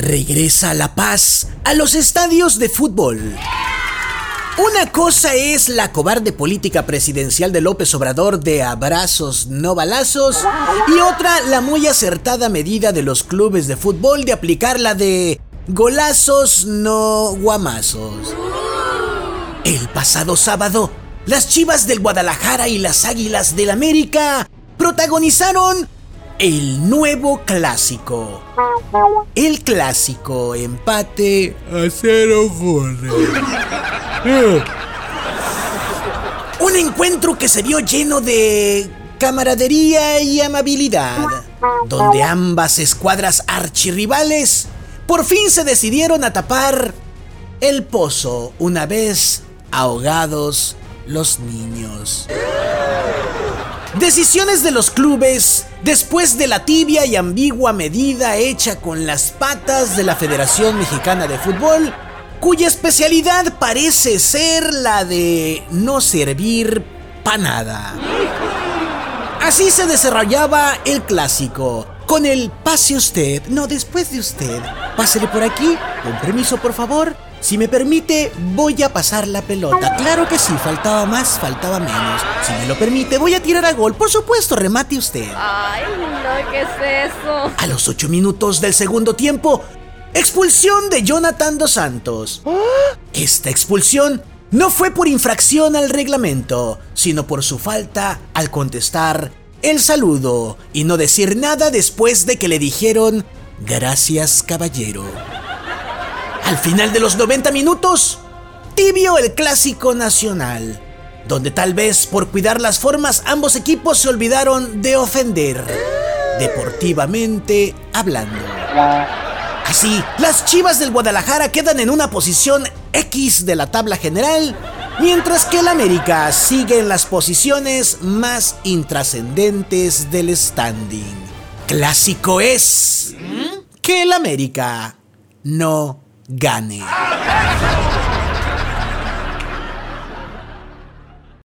Regresa la paz a los estadios de fútbol. Una cosa es la cobarde política presidencial de López Obrador de abrazos no balazos y otra la muy acertada medida de los clubes de fútbol de aplicar la de golazos no guamazos. El pasado sábado, las Chivas del Guadalajara y las Águilas del América protagonizaron el nuevo clásico. El clásico empate a cero goles. Un encuentro que se vio lleno de camaradería y amabilidad, donde ambas escuadras archirrivales por fin se decidieron a tapar el pozo una vez ahogados los niños. Decisiones de los clubes después de la tibia y ambigua medida hecha con las patas de la Federación Mexicana de Fútbol, cuya especialidad parece ser la de no servir para nada. Así se desarrollaba el clásico, con el pase usted, no después de usted. Pásele por aquí, con permiso por favor, si me permite, voy a pasar la pelota. Claro que sí, faltaba más, faltaba menos. Si me lo permite, voy a tirar a gol. Por supuesto, remate usted. Ay, no, ¿qué es eso? A los ocho minutos del segundo tiempo, expulsión de Jonathan Dos Santos. Esta expulsión no fue por infracción al reglamento, sino por su falta al contestar el saludo y no decir nada después de que le dijeron gracias caballero. Al final de los 90 minutos, tibio el clásico nacional, donde tal vez por cuidar las formas ambos equipos se olvidaron de ofender, deportivamente hablando. Así, las Chivas del Guadalajara quedan en una posición X de la tabla general, mientras que el América sigue en las posiciones más intrascendentes del standing. Clásico es que el América no gane.